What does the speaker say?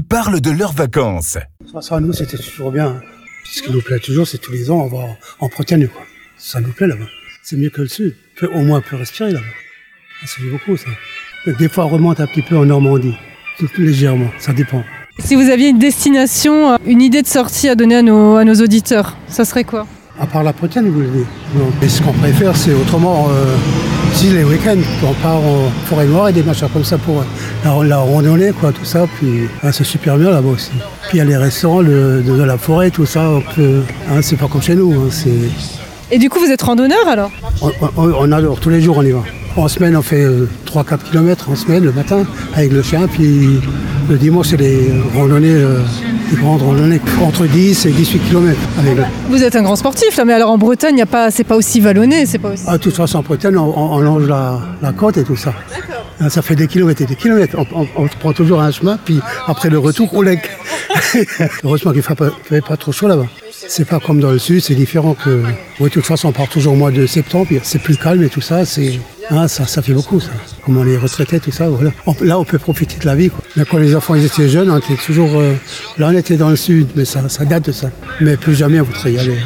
Ils parlent de leurs vacances. Ça, ça, nous, c'était toujours bien. Ce qui nous plaît toujours, c'est tous les ans, on va en Bretagne, quoi. Ça nous plaît là-bas. C'est mieux que le sud. On peut- Au moins, on peut respirer là-bas. Ça fait beaucoup, ça. Des fois, on remonte un petit peu en Normandie. Tout légèrement, ça dépend. Si vous aviez une destination, euh, une idée de sortie à donner à nos, à nos auditeurs, ça serait quoi? À part la Bretagne, vous voulez dire? Non. Mais ce qu'on préfère, c'est autrement, euh, si les week-ends, on part en forêt noire et des machins comme ça pour la, la randonnée, quoi, tout ça. Puis hein, c'est super bien là-bas aussi. Puis il y a les restaurants le- de, de la forêt, tout ça. Hein, c'est pas comme chez nous. hein, c'est, Et du coup, vous êtes randonneur alors? On, on- on adore, tous les jours on y va. En semaine, on fait 3-4 km en semaine le matin avec le chien. Puis le dimanche, c'est les randonnées, euh, des grandes randonnées entre 10 et 18 km avec le, Vous êtes un grand sportif là, mais alors en Bretagne, y a pas, c'est pas aussi vallonné, c'est pas aussi. Ah, de toute façon, en Bretagne, on, on- on longe la, la côte et tout ça. Ah, Ça fait des kilomètres et des kilomètres. On, prend toujours un chemin, puis après le retour, on lègue. Heureusement qu'il ne fait, pas- trop chaud là-bas. C'est pas comme dans le sud, c'est différent que. Oui, de toute façon, on part toujours au mois de septembre, c'est plus calme et tout ça. C'est, ah, ça, ça fait beaucoup, ça. Comme on est retraité, tout ça, là, on peut profiter de la vie, quand les enfants étaient jeunes, on était toujours. euh, là, on était dans le sud, mais ça, ça date de ça. Mais plus jamais, on voudrait y aller.